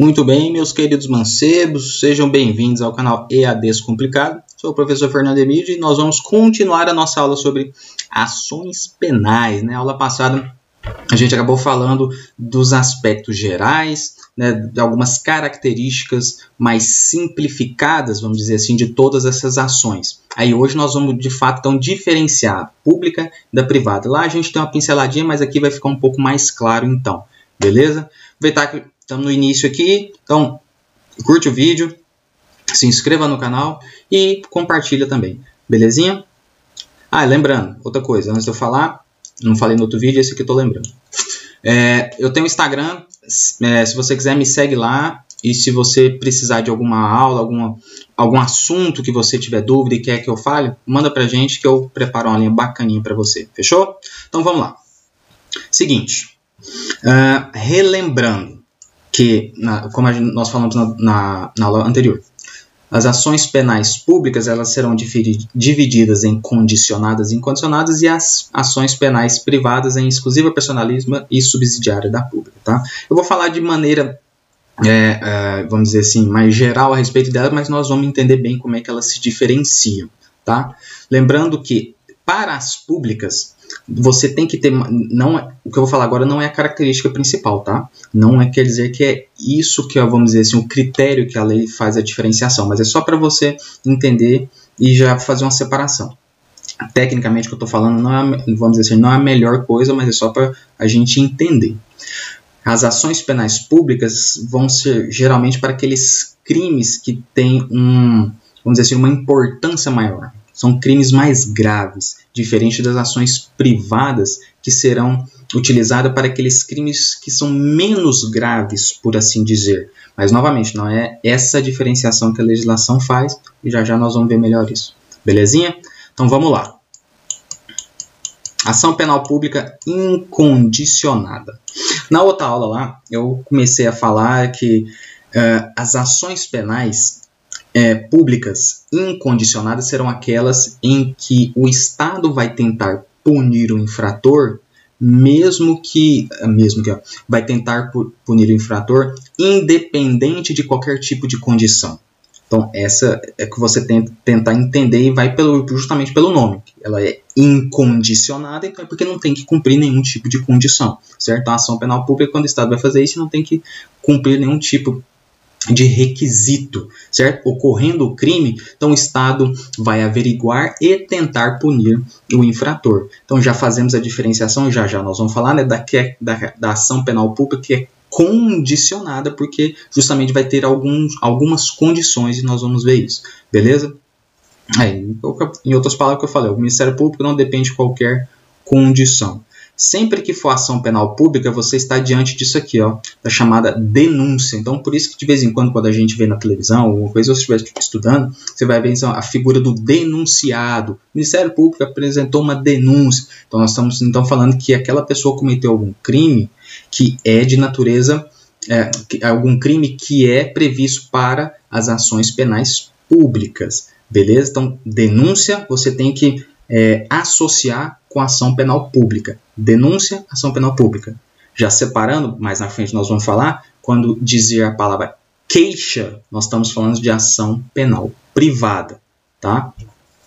Muito bem, meus queridos mancebos, sejam bem-vindos ao canal EAD Descomplicado. Sou o professor Fernando Emílio e nós vamos continuar a nossa aula sobre ações penais. Na né? aula passada, a gente acabou falando dos aspectos gerais, né, de algumas características mais simplificadas, vamos dizer assim, de todas essas ações. Aí hoje nós vamos de fato então diferenciar a pública da privada. Lá a gente tem uma pinceladinha, mas aqui vai ficar um pouco mais claro então, beleza? Aproveitar que Estamos no início aqui, então curte o vídeo, se inscreva no canal e compartilha também, belezinha? Ah, lembrando, outra coisa, antes de eu falar, não falei no outro vídeo, esse aqui eu tô lembrando. É, eu tenho Instagram, é, se você quiser me segue lá, e se você precisar de alguma aula, alguma, algum assunto que você tiver dúvida e quer que eu fale, manda pra gente que eu preparo uma linha bacaninha para você, fechou? Então vamos lá. Seguinte, uh, relembrando, que, na, como nós falamos na, na, na, aula anterior, as ações penais públicas elas serão divididas em condicionadas e incondicionadas e as ações penais privadas em exclusiva personalismo e subsidiária da pública. Tá? Eu vou falar de maneira, é, é, vamos dizer assim, mais geral a respeito delas, mas nós vamos entender bem como é que elas se diferenciam. Tá? Lembrando que para as públicas você tem que ter. Não, é, o que eu vou falar agora não é a característica principal, tá? Não é quer dizer que é isso que, vamos dizer assim, o critério que a lei faz a diferenciação, mas é só para você entender e já fazer uma separação. Tecnicamente, o que eu estou falando não é, vamos dizer assim, não é a melhor coisa, mas é só para a gente entender. As ações penais públicas vão ser geralmente para aqueles crimes que têm um, vamos dizer assim, uma importância maior. São crimes mais graves, diferente das ações privadas que serão utilizadas para aqueles crimes que são menos graves, por assim dizer. Mas, novamente, não é essa diferenciação que a legislação faz e já já nós vamos ver melhor isso. Belezinha? Então vamos lá. Ação penal pública incondicionada. Na outra aula lá, eu comecei a falar que uh, as ações penais é, públicas incondicionadas serão aquelas em que o Estado vai tentar punir o infrator, mesmo que, mesmo que vai tentar punir o infrator, independente de qualquer tipo de condição. Então, essa é que você tenta tentar entender e vai pelo, justamente pelo nome. Ela é incondicionada, então é porque não tem que cumprir nenhum tipo de condição, certo? A ação penal pública, quando o Estado vai fazer isso, não tem que cumprir nenhum tipo de requisito, certo? Ocorrendo o crime, então o Estado vai averiguar e tentar punir o infrator. Então já fazemos a diferenciação, já já nós vamos falar né, da, é, da, da ação penal pública que é condicionada, porque justamente vai ter alguns, algumas condições e nós vamos ver isso, beleza? É, em outras palavras que eu falei, o Ministério Público não depende de qualquer condição. Sempre que for ação penal pública, você está diante disso aqui, ó, da chamada denúncia. Então, por isso que de vez em quando, quando a gente vê na televisão, alguma coisa, ou se estiver estudando, você vai ver então, a figura do denunciado. O Ministério Público apresentou uma denúncia. Então, nós estamos então falando que aquela pessoa cometeu algum crime que é de natureza, é, algum crime que é previsto para as ações penais públicas. Beleza? Então, denúncia, você tem que é, associar com ação penal pública. Denúncia, ação penal pública. Já separando, mais na frente nós vamos falar, quando dizer a palavra queixa, nós estamos falando de ação penal privada, tá?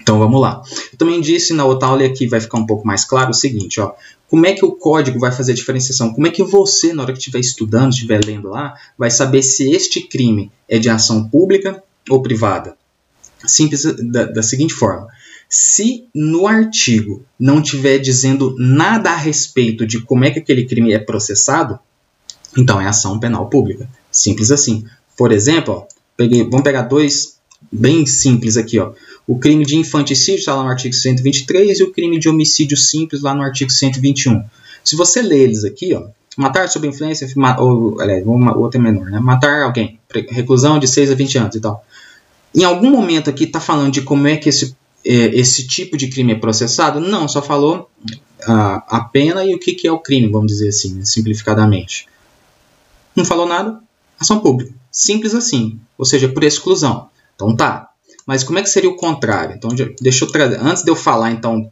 Então vamos lá. Eu também disse na outra aula e aqui vai ficar um pouco mais claro o seguinte, ó. Como é que o código vai fazer a diferenciação? Como é que você, na hora que estiver estudando, estiver lendo lá, vai saber se este crime é de ação pública ou privada? Simples da, da seguinte forma: se no artigo não tiver dizendo nada a respeito de como é que aquele crime é processado, então é ação penal pública. Simples assim. Por exemplo, ó, peguei, vamos pegar dois bem simples aqui. Ó. O crime de infanticídio está lá no artigo 123 e o crime de homicídio simples lá no artigo 121. Se você ler eles aqui, ó, matar sob influência, ou, aliás, uma outra é menor, né? matar alguém, reclusão de 6 a 20 anos e tal. Em algum momento aqui está falando de como é que esse esse tipo de crime é processado? Não, só falou a, a pena e o que, que é o crime, vamos dizer assim, né, simplificadamente. Não falou nada? Ação pública. Simples assim. Ou seja, por exclusão. Então tá. Mas como é que seria o contrário? Então, deixa eu trazer. Antes de eu falar, então,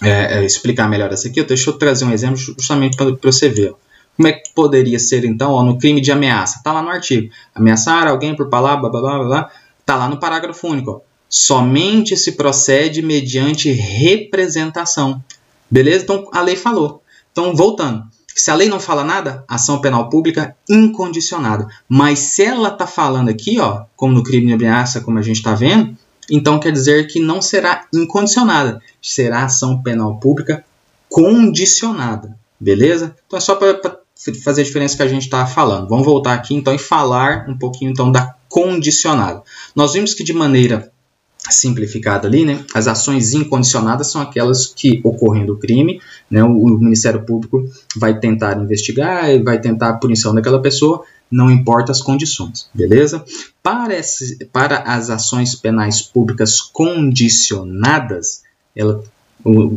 é, é, explicar melhor essa aqui, deixa eu trazer um exemplo justamente para você ver. Como é que poderia ser então ó, no crime de ameaça? Está lá no artigo. Ameaçar alguém por palavra, blá blá blá blá. Está lá no parágrafo único. Ó. Somente se procede mediante representação. Beleza? Então a lei falou. Então, voltando. Se a lei não fala nada, ação penal pública incondicionada. Mas se ela está falando aqui, ó, como no crime de ameaça, como a gente está vendo, então quer dizer que não será incondicionada, será ação penal pública condicionada. Beleza? Então é só para fazer a diferença que a gente está falando. Vamos voltar aqui então e falar um pouquinho então da condicionada. Nós vimos que de maneira simplificada ali, né, as ações incondicionadas são aquelas que, ocorrendo o crime, né, o, o, Ministério Público vai tentar investigar, vai tentar a punição daquela pessoa, não importa as condições, beleza? Para, esse, para as ações penais públicas condicionadas, ela,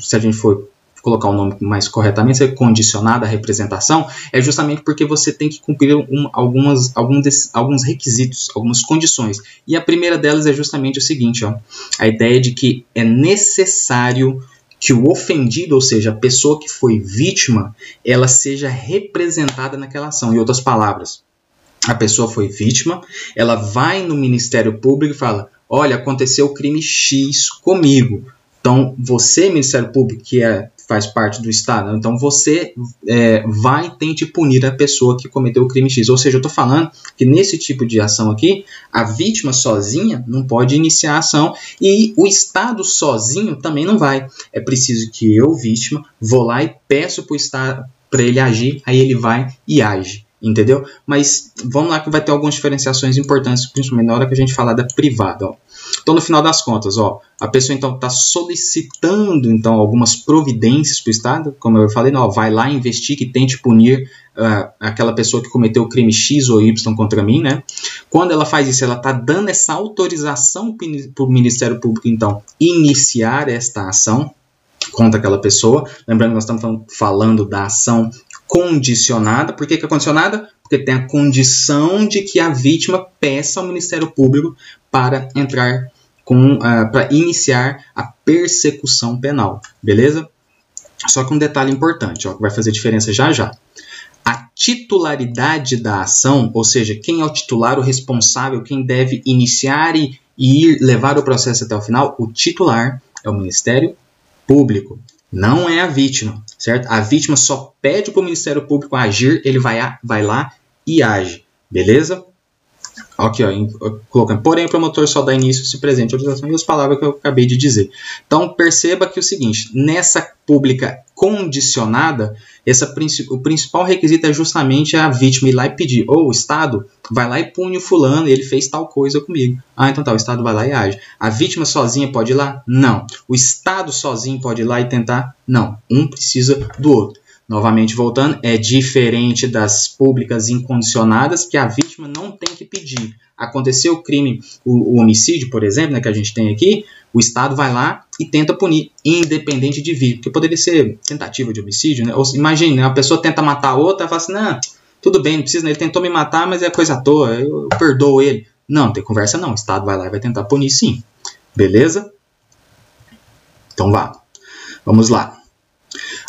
se a gente for colocar o nome mais corretamente, ser condicionada à representação, é justamente porque você tem que cumprir um, algumas, algum alguns requisitos, algumas condições. E a primeira delas é justamente o seguinte, ó, a ideia de que é necessário que o ofendido, ou seja, a pessoa que foi vítima, ela seja representada naquela ação. Em outras palavras, a pessoa foi vítima, ela vai no Ministério Público e fala: Olha, aconteceu o crime X comigo. Então, você, Ministério Público, que é faz parte do Estado. Então você é, vai e tente punir a pessoa que cometeu o crime X. Ou seja, eu estou falando que nesse tipo de ação aqui, a vítima sozinha não pode iniciar a ação e o Estado sozinho também não vai. É preciso que eu, vítima, vou lá e peço para ele agir, aí ele vai e age entendeu? Mas vamos lá que vai ter algumas diferenciações importantes, principalmente na hora que a gente falar da privada. Ó. Então, no final das contas, ó, a pessoa então está solicitando então algumas providências para o Estado, como eu falei, não, vai lá, investigue e tente punir uh, aquela pessoa que cometeu o crime X ou Y contra mim, né? Quando ela faz isso, ela está dando essa autorização para o Ministério Público, então, iniciar esta ação contra aquela pessoa. Lembrando que nós estamos falando da ação condicionada. Por que, que é condicionada? Porque tem a condição de que a vítima peça ao Ministério Público para entrar com, uh, para iniciar a persecução penal, beleza? Só que um detalhe importante, ó, que vai fazer diferença já já. A titularidade da ação, ou seja, quem é o titular, o responsável, quem deve iniciar e, e ir levar o processo até o final, o titular é o Ministério Público não é a vítima, certo? A vítima só pede para o Ministério Público agir, ele vai, vai lá e age, beleza? Aqui, ó, colocando, porém, o promotor só dá início se presente a autorização e as palavras que eu acabei de dizer. Então, perceba que é o seguinte, nessa pública condicionada, essa, o principal requisito é justamente a vítima ir lá e pedir, ou o Estado vai lá e pune o fulano, ele fez tal coisa comigo. Ah, então tá, o Estado vai lá e age. A vítima sozinha pode ir lá? Não. O Estado sozinho pode ir lá e tentar? Não. Um precisa do outro. Novamente voltando, é diferente das públicas incondicionadas que a vítima não tem que pedir. Aconteceu o crime, o, o homicídio, por exemplo, né, que a gente tem aqui, o Estado vai lá e tenta punir, independente de vítima, porque poderia ser tentativa de homicídio, né? Ou imagine, né, a pessoa tenta matar a outra fala assim, não, tudo bem, não precisa, né? ele tentou me matar, mas é coisa à toa, eu, eu perdoo ele. Não, não tem conversa não, o Estado vai lá e vai tentar punir sim. Beleza? Então vá. Vamos lá.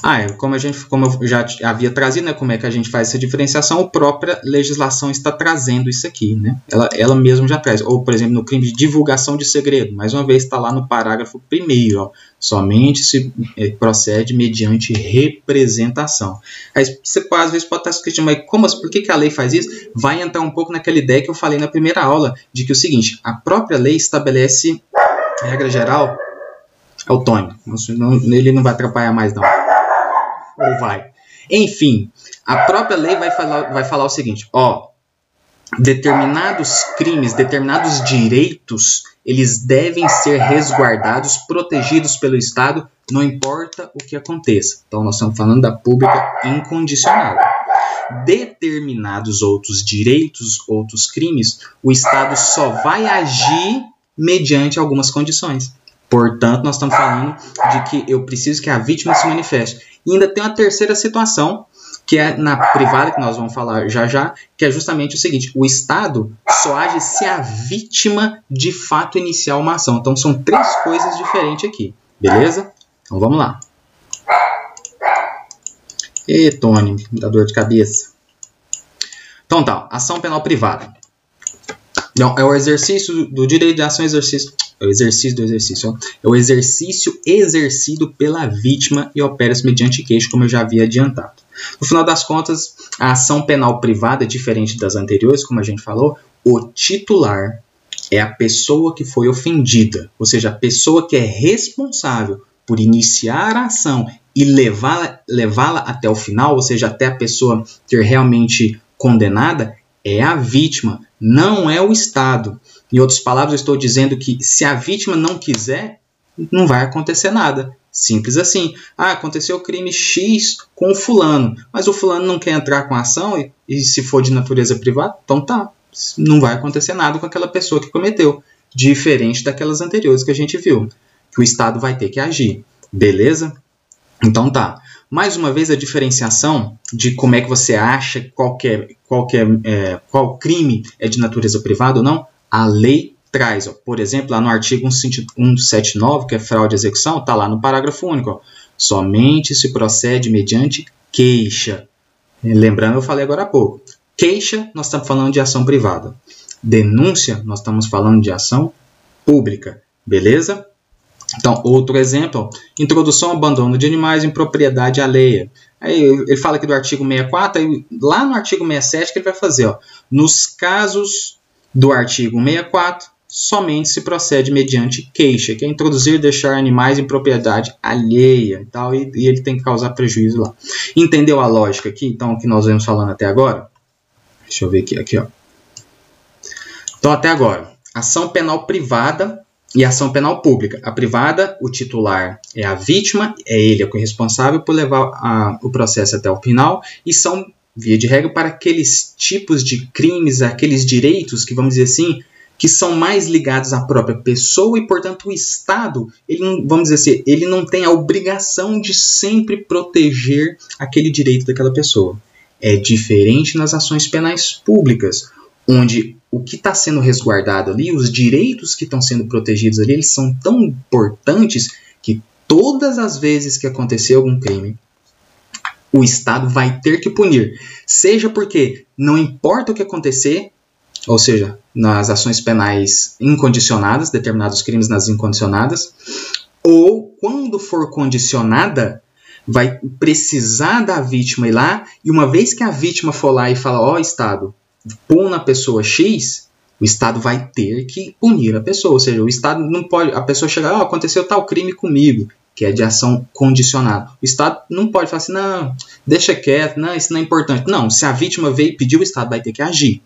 Ah, é, como, a gente, como eu já havia trazido, né, como é que a gente faz essa diferenciação, a própria legislação está trazendo isso aqui. Né? Ela, ela mesma já traz. Ou, por exemplo, no crime de divulgação de segredo, mais uma vez está lá no parágrafo primeiro, ó, somente se é, procede mediante representação. Aí você às vezes pode estar se questionando, mas como, por que, que a lei faz isso? Vai entrar um pouco naquela ideia que eu falei na primeira aula, de que é o seguinte, a própria lei estabelece, regra geral, autônomo. Ele não vai atrapalhar mais não ou vai? Enfim, a própria lei vai falar, vai falar o seguinte: ó, determinados crimes, determinados direitos, eles devem ser resguardados, protegidos pelo Estado, não importa o que aconteça. Então, nós estamos falando da pública incondicionada. Determinados outros direitos, outros crimes, o Estado só vai agir mediante algumas condições. Portanto, nós estamos falando de que eu preciso que a vítima se manifeste. Ainda tem uma terceira situação, que é na privada, que nós vamos falar já já, que é justamente o seguinte: o Estado só age se a vítima de fato iniciar uma ação. Então são três coisas diferentes aqui, beleza? Então vamos lá. E Tony, dá dor de cabeça. Então tá, ação penal privada. Não, é o exercício do direito de ação exercício. É o exercício do exercício. Ó. É o exercício exercido pela vítima e opera-se mediante queixo, como eu já havia adiantado. No final das contas, a ação penal privada, diferente das anteriores, como a gente falou, o titular é a pessoa que foi ofendida, ou seja, a pessoa que é responsável por iniciar a ação e levá-la levá até o final, ou seja, até a pessoa ter realmente condenada, é a vítima, não é o Estado. Em outras palavras, eu estou dizendo que se a vítima não quiser, não vai acontecer nada. Simples assim. Ah, aconteceu o crime X com o fulano, mas o fulano não quer entrar com a ação e, e se for de natureza privada, então tá. Não vai acontecer nada com aquela pessoa que cometeu. Diferente daquelas anteriores que a gente viu. Que o Estado vai ter que agir. Beleza? Então tá. Mais uma vez a diferenciação de como é que você acha é, é, é, qual crime é de natureza privada ou não, a lei traz. Ó, por exemplo, lá no artigo 179, que é fraude de execução, está lá no parágrafo único. Ó, somente se procede mediante queixa. Lembrando, eu falei agora há pouco. Queixa, nós estamos falando de ação privada. Denúncia, nós estamos falando de ação pública. Beleza? Então, outro exemplo, introdução ao abandono de animais em propriedade alheia. Aí ele fala aqui do artigo 64, aí lá no artigo 67 que ele vai fazer, ó, nos casos do artigo 64, somente se procede mediante queixa, que é introduzir e deixar animais em propriedade alheia e tal, e, e ele tem que causar prejuízo lá. Entendeu a lógica aqui, então, que nós vemos falando até agora? Deixa eu ver aqui, aqui ó. Então, até agora, ação penal privada e ação penal pública. A privada, o titular é a vítima, é ele o responsável por levar a, o processo até o final, e são, via de regra, para aqueles tipos de crimes, aqueles direitos que, vamos dizer assim, que são mais ligados à própria pessoa e, portanto, o Estado, ele, vamos dizer assim, ele não tem a obrigação de sempre proteger aquele direito daquela pessoa. É diferente nas ações penais públicas, onde o que está sendo resguardado ali, os direitos que estão sendo protegidos ali, eles são tão importantes que todas as vezes que acontecer algum crime, o Estado vai ter que punir. Seja porque não importa o que acontecer, ou seja, nas ações penais incondicionadas, determinados crimes nas incondicionadas, ou quando for condicionada, vai precisar da vítima ir lá, e uma vez que a vítima for lá e falar, ó oh, Estado, pôr na pessoa X, o Estado vai ter que punir a pessoa. Ou seja, o Estado não pode. A pessoa chegar, oh, aconteceu tal crime comigo, que é de ação condicionada. O Estado não pode falar assim, não, deixa quieto, não, isso não é importante. Não, se a vítima veio e pediu, o Estado vai ter que agir.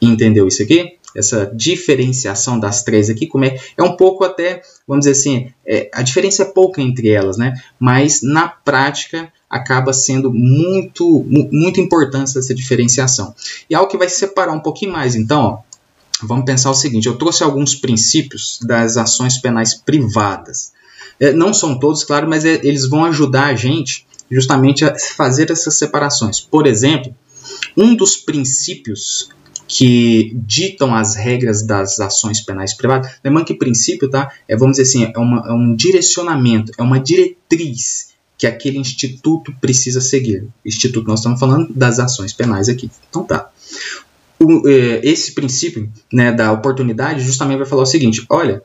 Entendeu isso aqui? Essa diferenciação das três aqui, como é, é um pouco até, vamos dizer assim, é, a diferença é pouca entre elas, né? Mas na prática acaba sendo muito, muito importante essa diferenciação. E algo que vai separar um pouquinho mais, então, ó, vamos pensar o seguinte: eu trouxe alguns princípios das ações penais privadas. É, não são todos, claro, mas é, eles vão ajudar a gente justamente a fazer essas separações. Por exemplo, um dos princípios que ditam as regras das ações penais privadas. Lembrando que princípio, tá? É, vamos dizer assim, é, uma, é um direcionamento, é uma diretriz que aquele instituto precisa seguir. Instituto, nós estamos falando das ações penais aqui. Então tá. O, é, esse princípio né, da oportunidade justamente vai falar o seguinte: olha,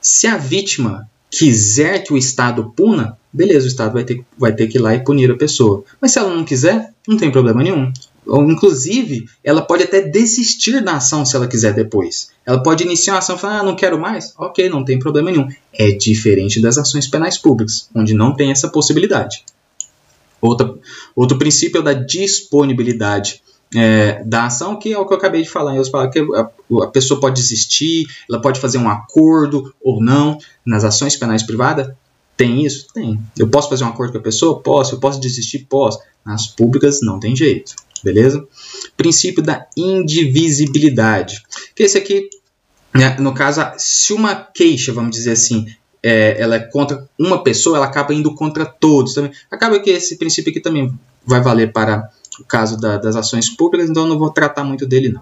se a vítima quiser que o Estado puna, beleza, o Estado vai ter, vai ter que ir lá e punir a pessoa. Mas se ela não quiser, não tem problema nenhum. Inclusive, ela pode até desistir da ação se ela quiser depois. Ela pode iniciar a ação e falar, ah, não quero mais. Ok, não tem problema nenhum. É diferente das ações penais públicas, onde não tem essa possibilidade. Outra, outro princípio é o da disponibilidade é, da ação, que é o que eu acabei de falar. Eu falo que a, a, pessoa pode desistir, ela pode fazer um acordo ou não. Nas ações penais privadas, tem isso? Tem. Eu posso fazer um acordo com a pessoa? Posso. Eu posso desistir? Posso. Nas públicas, não tem jeito beleza? Princípio da indivisibilidade, que esse aqui, né, no caso, se uma queixa, vamos dizer assim, é, ela é contra uma pessoa, ela acaba indo contra todos também. Acaba que esse princípio aqui também vai valer para o caso da, das ações públicas, então eu não vou tratar muito dele não.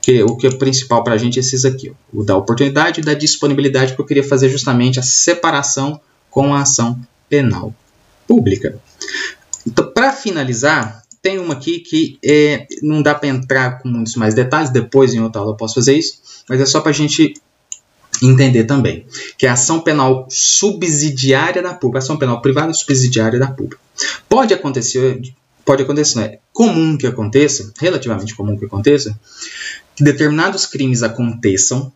Que, o que é principal para a gente é esses aqui, ó, o da oportunidade e da disponibilidade, que eu queria fazer justamente a separação com a ação penal pública. Então, Para finalizar, tem uma aqui que é, não dá para entrar com muitos mais detalhes, depois em outra aula eu posso fazer isso, mas é só para a gente entender também, que é a ação penal subsidiária da pública, ação penal privada subsidiária da pública. Pode acontecer, pode acontecer, é comum que aconteça, relativamente comum que aconteça, que determinados crimes aconteçam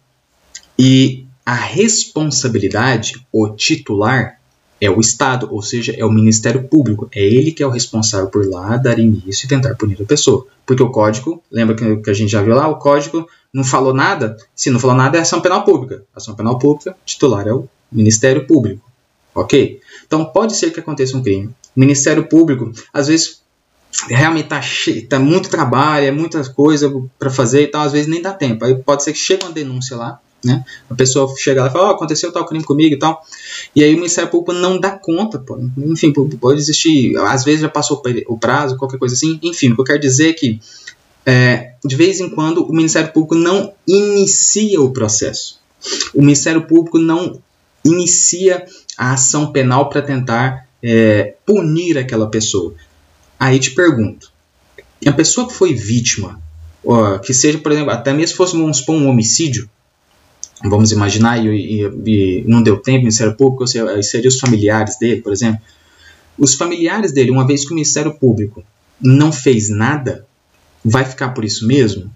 e a responsabilidade, o titular, é o Estado, ou seja, é o Ministério Público. É ele que é o responsável por lá dar início e tentar punir a pessoa. Porque o código, lembra que a gente já viu lá, o código não falou nada? Se não falou nada, é ação penal pública. Ação penal pública, titular é o Ministério Público. Ok? Então pode ser que aconteça um crime. O Ministério Público, às vezes, realmente está tá muito trabalho, é muita coisa para fazer e tal, às vezes nem dá tempo. Aí pode ser que chegue uma denúncia lá, né? A pessoa chega lá e fala, oh, aconteceu tal crime comigo e tal. E aí o Ministério Público não dá conta, pô. Enfim, pode existir, às vezes já passou o prazo, qualquer coisa assim. Enfim, o que eu quero dizer é que é, de vez em quando o Ministério Público não inicia o processo. O Ministério Público não inicia a ação penal para tentar é, punir aquela pessoa. Aí te pergunto, a pessoa que foi vítima, ó, que seja, por exemplo, até mesmo se fosse um homicídio, vamos imaginar, e, e, e não deu tempo, o Ministério Público, seria, os familiares dele, por exemplo. Os familiares dele, uma vez que o Ministério Público não fez nada, Vai ficar por isso mesmo?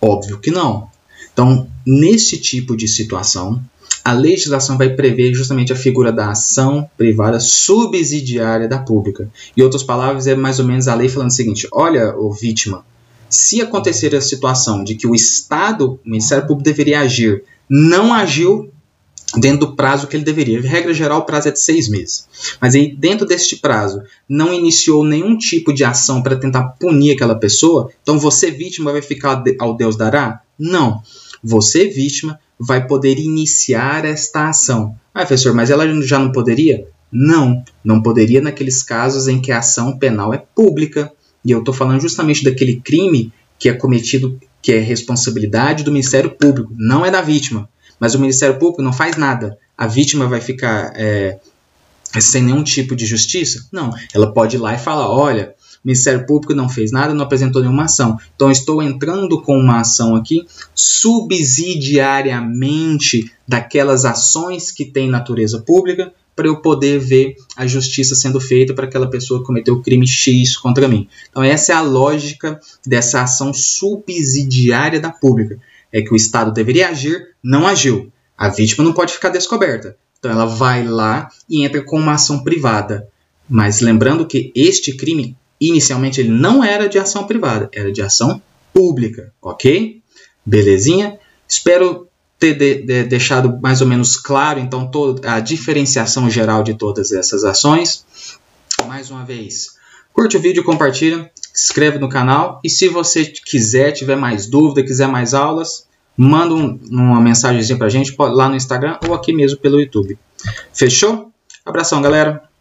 Óbvio que não. Então, nesse tipo de situação, a legislação vai prever justamente a figura da ação privada subsidiária da pública. Em outras palavras, é mais ou menos a lei falando o seguinte: olha, o vítima, se acontecer a situação de que o Estado, o Ministério Público deveria agir, não agiu, dentro do prazo que ele deveria. Regra geral, o prazo é de seis meses. Mas aí, dentro deste prazo, não iniciou nenhum tipo de ação para tentar punir aquela pessoa, então você, vítima, vai ficar ao Deus dará? Não. Você, vítima, vai poder iniciar esta ação. Ah, professor, mas ela já não poderia? Não, não poderia naqueles casos em que a ação penal é pública. E eu estou falando justamente daquele crime que é cometido, que é responsabilidade do Ministério Público, não é da vítima mas o Ministério Público não faz nada. A vítima vai ficar é, sem nenhum tipo de justiça? Não. Ela pode ir lá e falar: olha, o Ministério Público não fez nada, não apresentou nenhuma ação. Então, estou entrando com uma ação aqui subsidiariamente daquelas ações que têm natureza pública para eu poder ver a justiça sendo feita para aquela pessoa que cometeu o crime X contra mim. Então, essa é a lógica dessa ação subsidiária da pública é que o Estado deveria agir, não agiu. A vítima não pode ficar descoberta. Então ela vai lá e entra com uma ação privada. Mas lembrando que este crime, inicialmente, ele não era de ação privada, era de ação pública, ok? Belezinha? Espero ter de, de, deixado mais ou menos claro, então, toda a diferenciação geral de todas essas ações. Mais uma vez, curte o vídeo, compartilha, se inscreve no canal e se você quiser, tiver mais dúvida, quiser mais aulas, manda um, uma mensagem para a gente lá no Instagram ou aqui mesmo pelo YouTube. Fechou? Abração, galera!